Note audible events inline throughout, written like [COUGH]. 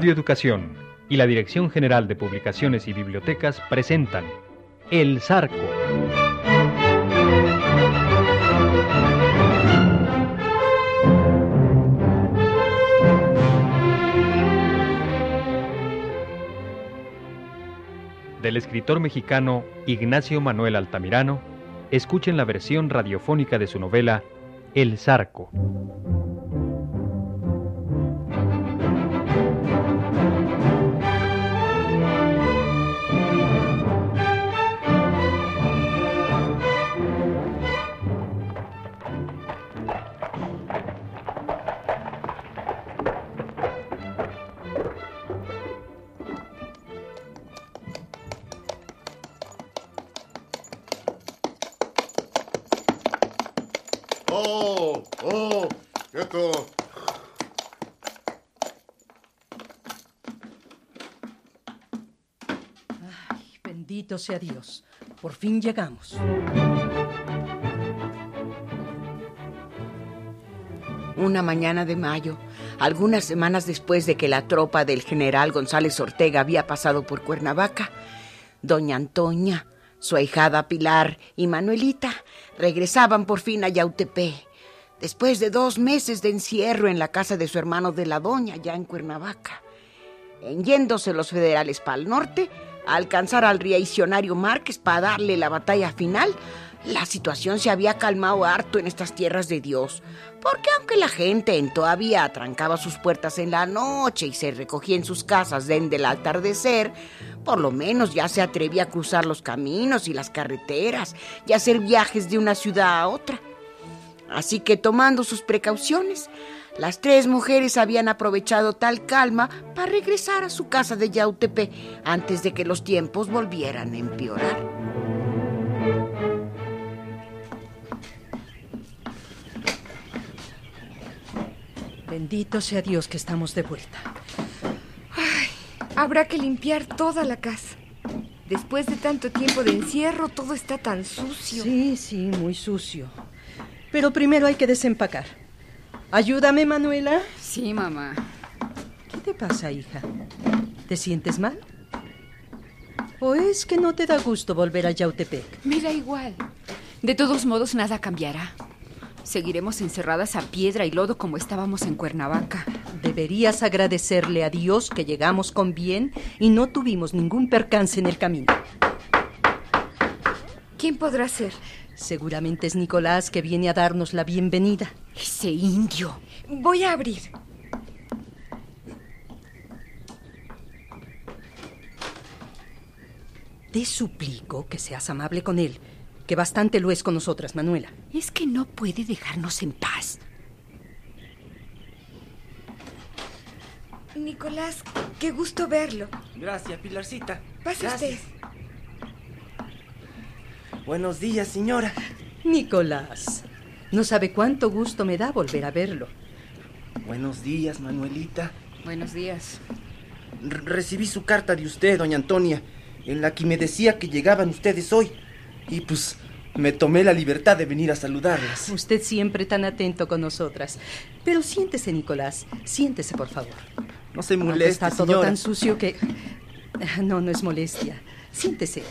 Radio Educación y la Dirección General de Publicaciones y Bibliotecas presentan El Zarco. Del escritor mexicano Ignacio Manuel Altamirano, escuchen la versión radiofónica de su novela El Zarco. Bendito sea Dios. Por fin llegamos. Una mañana de mayo, algunas semanas después de que la tropa del general González Ortega había pasado por Cuernavaca, doña Antonia, su ahijada Pilar y Manuelita regresaban por fin a Yautepé, después de dos meses de encierro en la casa de su hermano de la doña, ya en Cuernavaca. En yéndose los federales para el norte, alcanzar al traicionario Márquez para darle la batalla final, la situación se había calmado harto en estas tierras de Dios, porque aunque la gente en todavía atrancaba sus puertas en la noche y se recogía en sus casas desde el atardecer, por lo menos ya se atrevía a cruzar los caminos y las carreteras y hacer viajes de una ciudad a otra. Así que tomando sus precauciones, las tres mujeres habían aprovechado tal calma para regresar a su casa de Yautepe antes de que los tiempos volvieran a empeorar. Bendito sea Dios que estamos de vuelta. Habrá que limpiar toda la casa. Después de tanto tiempo de encierro, todo está tan sucio. Sí, sí, muy sucio. Pero primero hay que desempacar. Ayúdame, Manuela. Sí, mamá. ¿Qué te pasa, hija? ¿Te sientes mal? ¿O es que no te da gusto volver a Yautepec? Me da igual. De todos modos, nada cambiará. Seguiremos encerradas a piedra y lodo como estábamos en Cuernavaca. Deberías agradecerle a Dios que llegamos con bien y no tuvimos ningún percance en el camino. ¿Quién podrá ser? Seguramente es Nicolás que viene a darnos la bienvenida. Ese indio. Voy a abrir. Te suplico que seas amable con él, que bastante lo es con nosotras, Manuela. Es que no puede dejarnos en paz. Nicolás, qué gusto verlo. Gracias, Pilarcita. Pase Gracias. usted. Buenos días, señora. Nicolás, no sabe cuánto gusto me da volver a verlo. Buenos días, Manuelita. Buenos días. Recibí su carta de usted, doña Antonia, en la que me decía que llegaban ustedes hoy. Y pues me tomé la libertad de venir a saludarlas. Usted siempre tan atento con nosotras. Pero siéntese, Nicolás. Siéntese, por favor. No se Aunque moleste, Está todo señora. tan sucio que... No, no es molestia. Siéntese.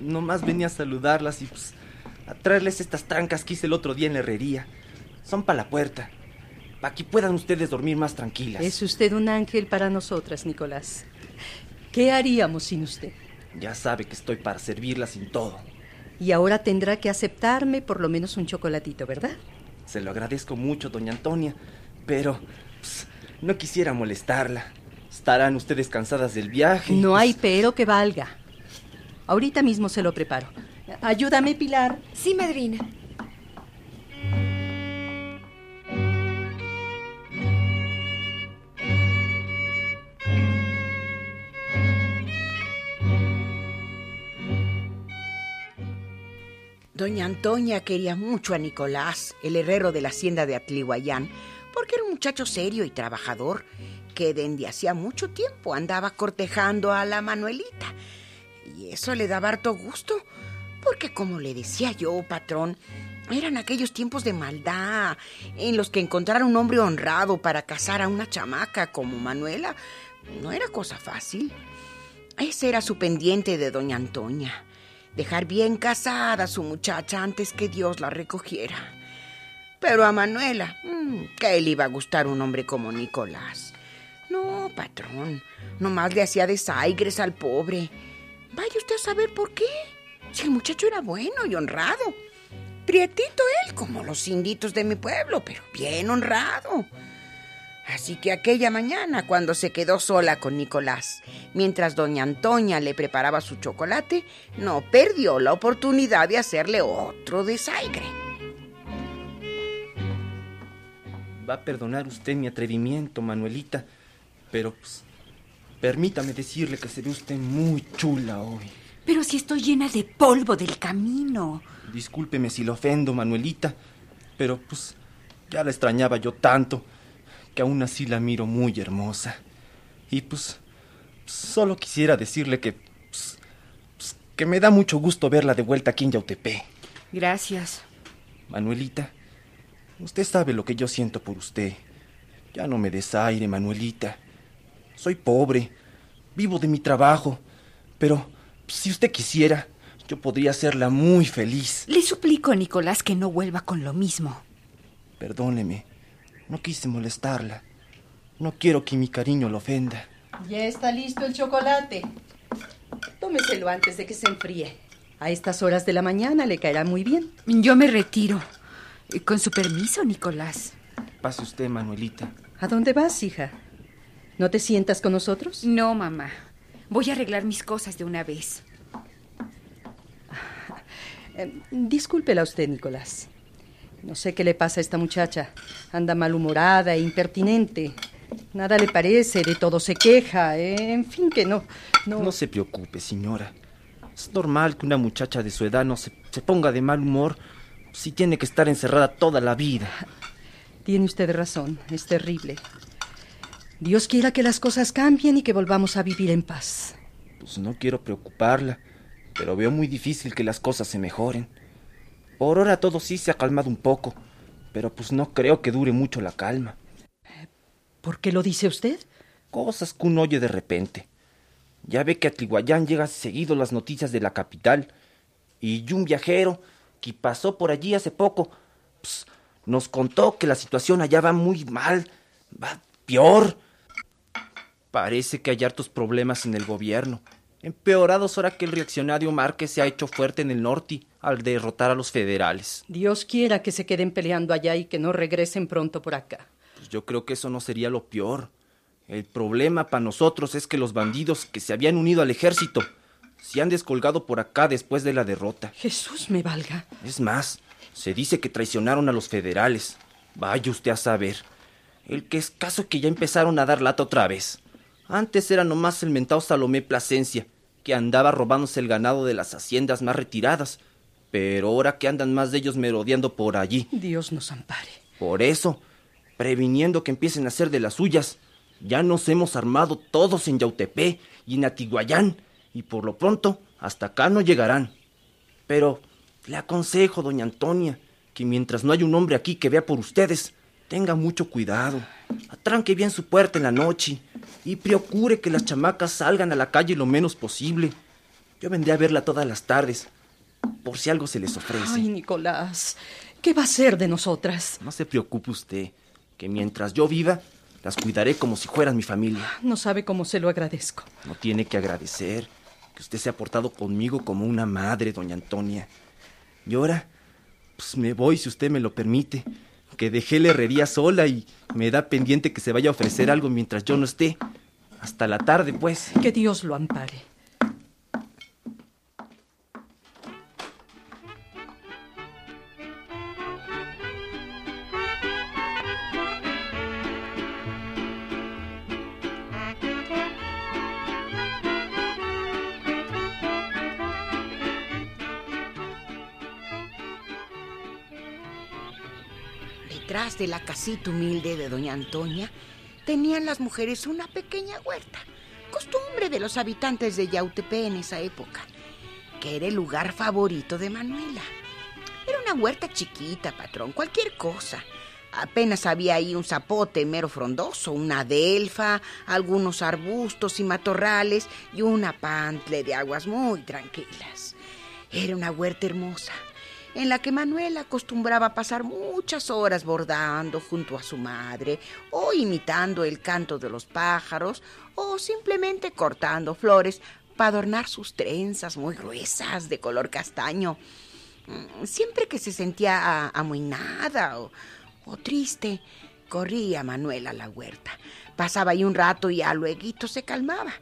Nomás venía a saludarlas y pues a traerles estas trancas que hice el otro día en la herrería. Son para la puerta. Para que puedan ustedes dormir más tranquilas. Es usted un ángel para nosotras, Nicolás. ¿Qué haríamos sin usted? Ya sabe que estoy para servirlas sin todo. Y ahora tendrá que aceptarme por lo menos un chocolatito, ¿verdad? Se lo agradezco mucho, doña Antonia, pero pues, no quisiera molestarla. Estarán ustedes cansadas del viaje. No pues, hay pero que valga. Ahorita mismo se lo preparo. Ayúdame, Pilar. Sí, madrina. Doña Antonia quería mucho a Nicolás, el herrero de la hacienda de Atlihuayán, porque era un muchacho serio y trabajador que desde hacía mucho tiempo andaba cortejando a la Manuelita. Y eso le daba harto gusto, porque como le decía yo, patrón, eran aquellos tiempos de maldad en los que encontrar un hombre honrado para casar a una chamaca como Manuela no era cosa fácil. Ese era su pendiente de doña Antonia, dejar bien casada a su muchacha antes que Dios la recogiera. Pero a Manuela, mm, ¿qué le iba a gustar un hombre como Nicolás? No, patrón, nomás le hacía desaigres al pobre. Vaya usted a saber por qué. Si el muchacho era bueno y honrado. Prietito él, como los inditos de mi pueblo, pero bien honrado. Así que aquella mañana, cuando se quedó sola con Nicolás, mientras doña Antonia le preparaba su chocolate, no perdió la oportunidad de hacerle otro desaigre. Va a perdonar usted mi atrevimiento, Manuelita, pero pues, permítame decirle que se ve usted muy chula hoy. Pero si estoy llena de polvo del camino. Discúlpeme si lo ofendo, Manuelita, pero pues ya la extrañaba yo tanto que aún así la miro muy hermosa. Y pues solo quisiera decirle que pues, pues, que me da mucho gusto verla de vuelta aquí en Yautepé. Gracias. Manuelita, usted sabe lo que yo siento por usted. Ya no me desaire, Manuelita. Soy pobre, vivo de mi trabajo, pero si usted quisiera, yo podría hacerla muy feliz. Le suplico a Nicolás que no vuelva con lo mismo. Perdóneme, no quise molestarla. No quiero que mi cariño lo ofenda. Ya está listo el chocolate. Tómeselo antes de que se enfríe. A estas horas de la mañana le caerá muy bien. Yo me retiro. Con su permiso, Nicolás. Pase usted, Manuelita. ¿A dónde vas, hija? ¿No te sientas con nosotros? No, mamá. Voy a arreglar mis cosas de una vez. Eh, discúlpela usted, Nicolás. No sé qué le pasa a esta muchacha. Anda malhumorada e impertinente. Nada le parece, de todo se queja. eh, En fin, que no, no. No se preocupe, señora. Es normal que una muchacha de su edad no se, se ponga de mal humor si tiene que estar encerrada toda la vida. Tiene usted razón, es terrible. Dios quiera que las cosas cambien y que volvamos a vivir en paz. Pues no quiero preocuparla, pero veo muy difícil que las cosas se mejoren. Por ahora todo sí se ha calmado un poco, pero pues no creo que dure mucho la calma. ¿Por qué lo dice usted? Cosas que uno oye de repente. Ya ve que a Tlihuayán llegan seguido las noticias de la capital. Y un viajero que pasó por allí hace poco pues, nos contó que la situación allá va muy mal, va peor. Parece que hay hartos problemas en el gobierno, empeorados ahora que el reaccionario Márquez se ha hecho fuerte en el norte al derrotar a los federales. Dios quiera que se queden peleando allá y que no regresen pronto por acá. Pues yo creo que eso no sería lo peor. El problema para nosotros es que los bandidos que se habían unido al ejército se han descolgado por acá después de la derrota. Jesús me valga. Es más, se dice que traicionaron a los federales. Vaya usted a saber. El que es caso que ya empezaron a dar lata otra vez. Antes era nomás el mentado Salomé Plasencia, que andaba robándose el ganado de las haciendas más retiradas. Pero ahora que andan más de ellos merodeando por allí. Dios nos ampare. Por eso, previniendo que empiecen a hacer de las suyas, ya nos hemos armado todos en Yautepé y en Atiguayán, y por lo pronto hasta acá no llegarán. Pero le aconsejo, doña Antonia, que mientras no haya un hombre aquí que vea por ustedes, tenga mucho cuidado. Atranque bien su puerta en la noche y procure que las chamacas salgan a la calle lo menos posible. Yo vendré a verla todas las tardes, por si algo se les ofrece. Ay, Nicolás, ¿qué va a ser de nosotras? No se preocupe usted, que mientras yo viva, las cuidaré como si fueran mi familia. No sabe cómo se lo agradezco. No tiene que agradecer que usted se ha portado conmigo como una madre, doña Antonia. Y ahora, pues me voy si usted me lo permite. Que dejé la herrería sola y me da pendiente que se vaya a ofrecer algo mientras yo no esté. Hasta la tarde, pues. Que Dios lo ampare. La casita humilde de doña Antonia, tenían las mujeres una pequeña huerta, costumbre de los habitantes de Yautepé en esa época, que era el lugar favorito de Manuela. Era una huerta chiquita, patrón, cualquier cosa. Apenas había ahí un zapote mero frondoso, una delfa, algunos arbustos y matorrales y una pantle de aguas muy tranquilas. Era una huerta hermosa, en la que Manuel acostumbraba pasar muchas horas bordando junto a su madre, o imitando el canto de los pájaros, o simplemente cortando flores para adornar sus trenzas muy gruesas de color castaño. Mm, siempre que se sentía amuinada o, triste, corría Manuel a la huerta. Pasaba ahí un rato y a luego se calmaba.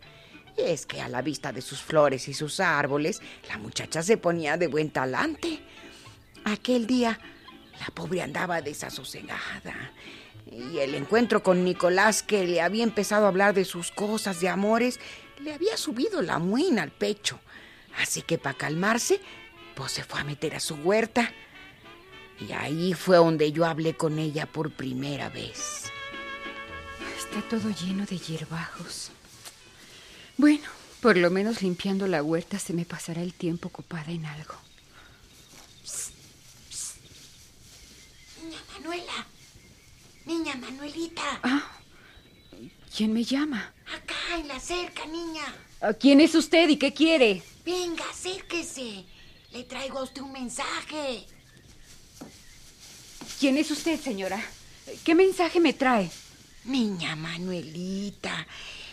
Y es que a la vista de sus flores y sus árboles, la muchacha se ponía de buen talante. Aquel día, la pobre andaba desasosegada. Y el encuentro con Nicolás, que le había empezado a hablar de sus cosas, de amores, le había subido la muina al pecho. Así que para calmarse, pues se fue a meter a su huerta. Y ahí fue donde yo hablé con ella por primera vez. Está todo lleno de hierbajos. Bueno, por lo menos limpiando la huerta se me pasará el tiempo ocupada en algo. Niña Manuela. Niña Manuelita. Ah, ¿quién me llama? Acá, en la cerca, niña. Ah, ¿Quién es usted y qué quiere? Venga, acérquese. Le traigo a usted un mensaje. ¿Quién es usted, señora? ¿Qué mensaje me trae? Niña Manuelita,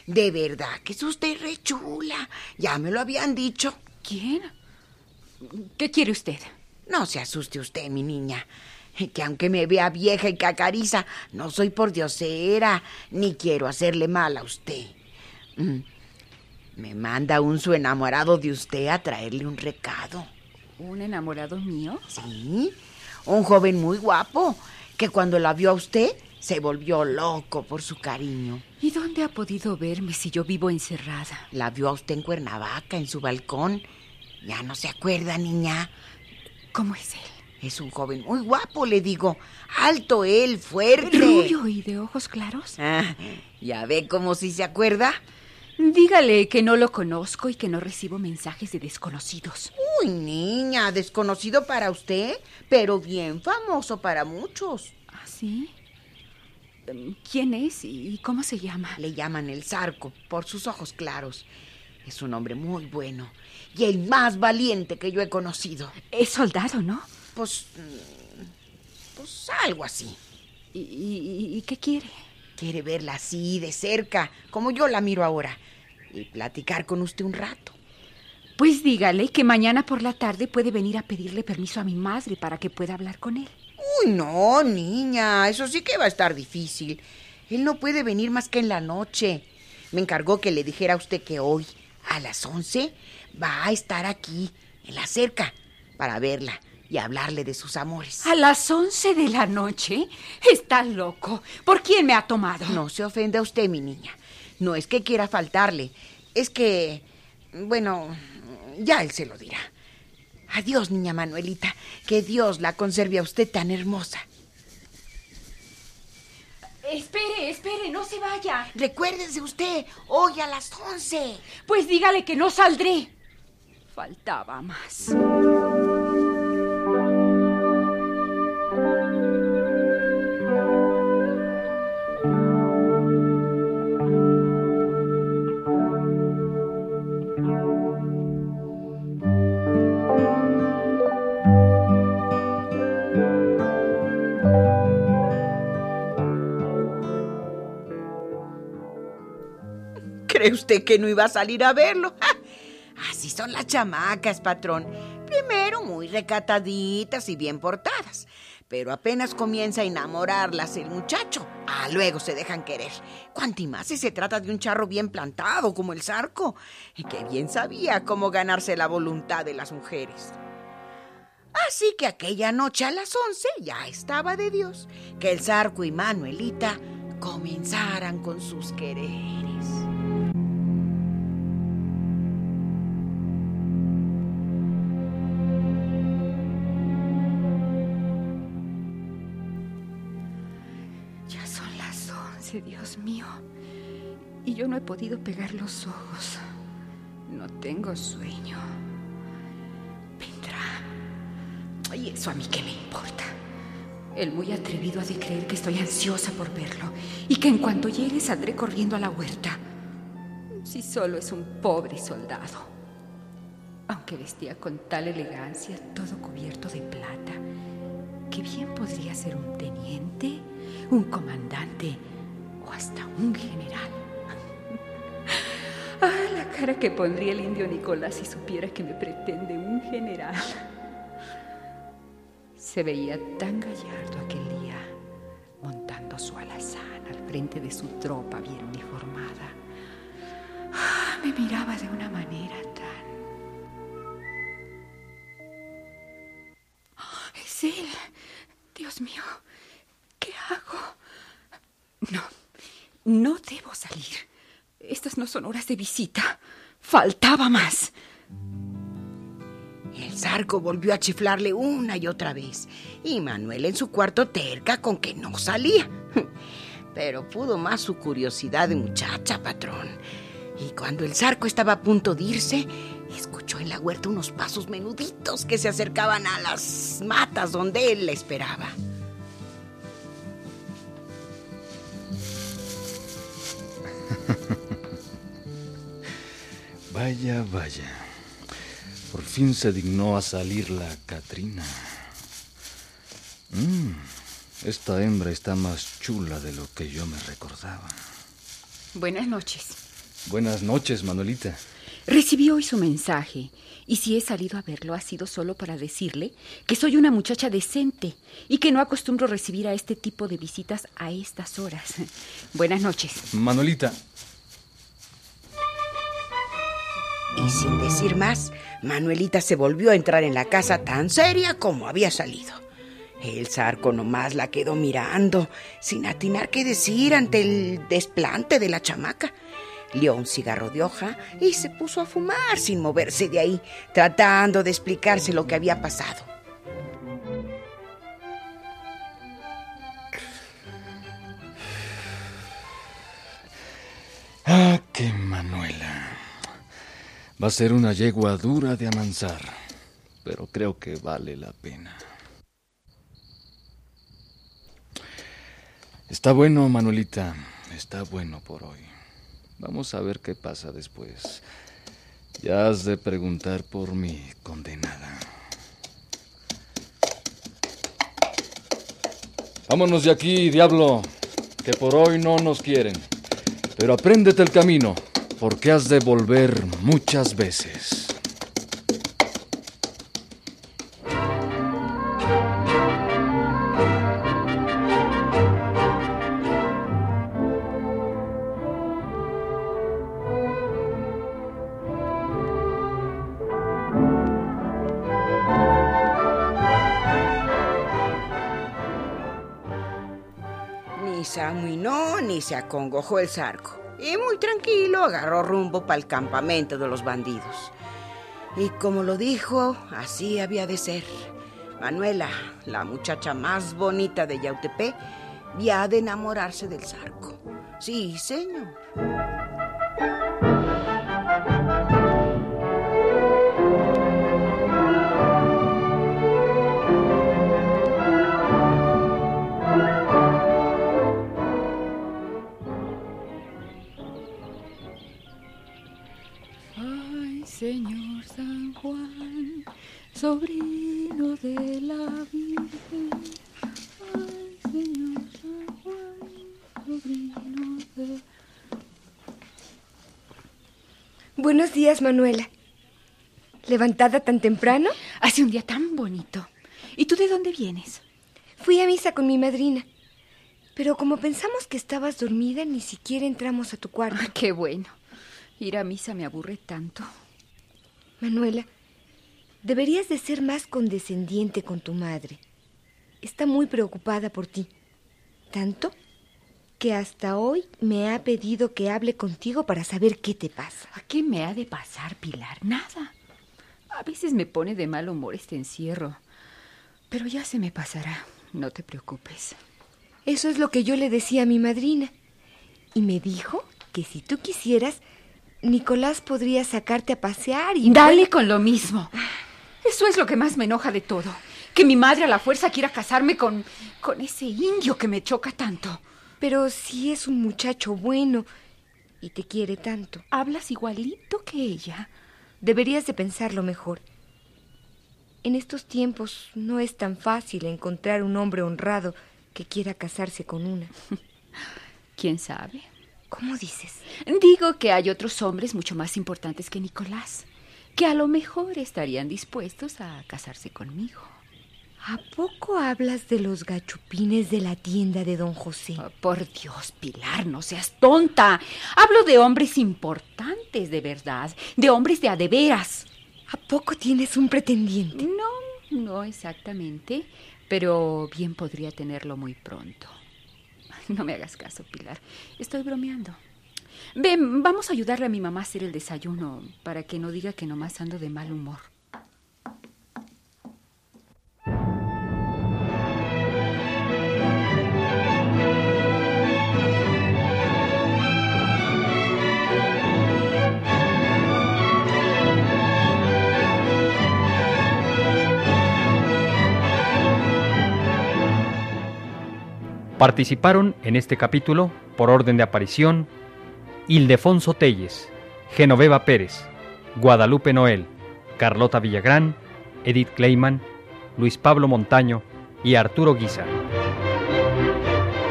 de verdad que es usted re chula. Ya me lo habían dicho. ¿Quién? ¿Qué quiere usted? No se asuste usted, mi niña. [LAUGHS] Que aunque me vea vieja y cacariza, no soy por diosera, ni quiero hacerle mal a usted. Mm. Me manda un su enamorado de usted a traerle un recado. ¿Un enamorado mío? Sí, un joven muy guapo, que cuando la vio a usted se volvió loco por su cariño. ¿Y dónde ha podido verme si yo vivo encerrada? La vio a usted en Cuernavaca, en su balcón. Ya no se acuerda, niña. ¿Cómo es él? Es un joven muy guapo, le digo. Alto él, fuerte. ¿Rubio y de ojos claros? Ah, ¿Ya ve cómo si se acuerda? Dígale que no lo conozco y que no recibo mensajes de desconocidos. Uy, niña, desconocido para usted, pero bien famoso para muchos. ¿Ah, sí? ¿Quién es y cómo se llama? Le llaman el Zarco, por sus ojos claros. Es un hombre muy bueno y el más valiente que yo he conocido. Es soldado, ¿no? Pues. Pues algo así. ¿Y, y, y qué quiere? Quiere verla así, de cerca, como yo la miro ahora, y platicar con usted un rato. Pues dígale que mañana por la tarde puede venir a pedirle permiso a mi madre para que pueda hablar con él. Uy, no, niña, eso sí que va a estar difícil. Él no puede venir más que en la noche. Me encargó que le dijera a usted que hoy, a las once, va a estar aquí, en la cerca, para verla y hablarle de sus amores. ¿A las once de la noche? Está loco. ¿Por quién me ha tomado? No se ofenda usted, mi niña. No es que quiera faltarle. Es que... Bueno, ya él se lo dirá. Adiós, niña Manuelita. Que Dios la conserve a usted tan hermosa. Espere, espere, no se vaya. Recuérdese usted, hoy a las once. Pues dígale que no saldré. Faltaba más. Usted que no iba a salir a verlo? [LAUGHS] Así son las chamacas, patrón. Primero muy recataditas y bien portadas. Pero apenas comienza a enamorarlas el muchacho, ah, luego se dejan querer. Cuanti más si se trata de un charro bien plantado como el zarco, que bien sabía cómo ganarse la voluntad de las mujeres. Así que aquella noche a las once ya estaba de Dios que el zarco y Manuelita comenzaran con sus quereres. Yo no he podido pegar los ojos. No tengo sueño. Vendrá. Y eso a mí qué me importa. El muy atrevido ha de creer que estoy ansiosa por verlo y que en cuanto llegue saldré corriendo a la huerta. Si solo es un pobre soldado. Aunque vestía con tal elegancia, todo cubierto de plata, que bien podría ser un teniente, un comandante o hasta un general. Cara que pondría el indio Nicolás si supiera que me pretende un general. Se veía tan gallardo aquel día, montando su alazán al frente de su tropa bien uniformada. Ah, me miraba de una manera tan... Ah, Es él. Dios mío, ¿qué hago? No, no debo salir. Estas no son horas de visita. Faltaba más. El zarco volvió a chiflarle una y otra vez, y Manuel en su cuarto terca con que no salía. [LAUGHS] Pero pudo más su curiosidad de muchacha, patrón. Y cuando el zarco estaba a punto de irse, escuchó en la huerta unos pasos menuditos que se acercaban a las matas donde él la esperaba. Vaya, vaya. Por fin se dignó a salir la Catrina. Mm, esta hembra está más chula de lo que yo me recordaba. Buenas noches. Buenas noches, Manuelita. Recibí hoy su mensaje y si he salido a verlo ha sido solo para decirle que soy una muchacha decente y que no acostumbro recibir a este tipo de visitas a estas horas. [LAUGHS] Buenas noches. Manuelita, Y sin decir más, Manuelita se volvió a entrar en la casa tan seria como había salido. El zarco nomás la quedó mirando, sin atinar qué decir ante el desplante de la chamaca. Lió un cigarro de hoja y se puso a fumar sin moverse de ahí, tratando de explicarse lo que había pasado. Ah, qué Manuela. Va a ser una yegua dura de amansar, pero creo que vale la pena. Está bueno, Manuelita. Está bueno por hoy. Vamos a ver qué pasa después. Ya has de preguntar por mi condenada. Vámonos de aquí, diablo, que por hoy no nos quieren. Pero apréndete el camino, porque has de volver muchas veces. Ni se ni se acongojó el zarco. Muy tranquilo agarró rumbo para el campamento de los bandidos. Y como lo dijo, así había de ser. Manuela, la muchacha más bonita de Yautepé, había de enamorarse del zarco. Sí, señor. Sobrino de la Virgen. Ay, señor San Juan, sobrino de... Buenos días, Manuela. ¿Levantada tan temprano? Hace un día tan bonito. ¿Y tú de dónde vienes? Fui a misa con mi madrina. Pero como pensamos que estabas dormida, ni siquiera entramos a tu cuarto. Ah, qué bueno. Ir a misa me aburre tanto. Manuela, deberías de ser más condescendiente con tu madre. Está muy preocupada por ti. Tanto que hasta hoy me ha pedido que hable contigo para saber qué te pasa. ¿A qué me ha de pasar, Pilar? Nada. A veces me pone de mal humor este encierro. Pero ya se me pasará. No te preocupes. Eso es lo que yo le decía a mi madrina. Y me dijo que si tú quisieras, Nicolás podría sacarte a pasear y... Dale con lo mismo. Eso es lo que más me enoja de todo. Que mi madre a la fuerza quiera casarme con... con ese indio que me choca tanto. Pero si es un muchacho bueno y te quiere tanto. Hablas igualito que ella. Deberías de pensarlo mejor. En estos tiempos no es tan fácil encontrar un hombre honrado que quiera casarse con una. [LAUGHS] ¿Quién sabe? ¿Cómo dices? Digo que hay otros hombres mucho más importantes que Nicolás, que a lo mejor estarían dispuestos a casarse conmigo. ¿A poco hablas de los gachupines de la tienda de don José? Oh, por Dios, Pilar, no seas tonta. Hablo de hombres importantes, de verdad, de hombres de a de veras. ¿A poco tienes un pretendiente? No, no exactamente, pero bien podría tenerlo muy pronto. [LAUGHS] No me hagas caso, Pilar. Estoy bromeando. Ven, vamos a ayudarle a mi mamá a hacer el desayuno para que no diga que nomás ando de mal humor. Participaron en este capítulo, por orden de aparición, Ildefonso Telles, Genoveva Pérez, Guadalupe Noel, Carlota Villagrán, Edith Kleiman, Luis Pablo Montaño y Arturo Guisa.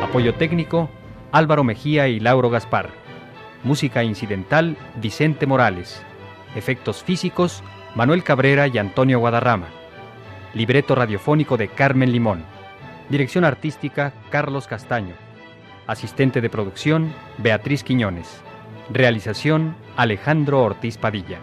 Apoyo técnico, Álvaro Mejía y Lauro Gaspar. Música incidental, Vicente Morales. Efectos físicos, Manuel Cabrera y Antonio Guadarrama. Libreto radiofónico de Carmen Limón. Dirección artística, Carlos Castaño. Asistente de producción, Beatriz Quiñones. Realización, Alejandro Ortiz Padilla.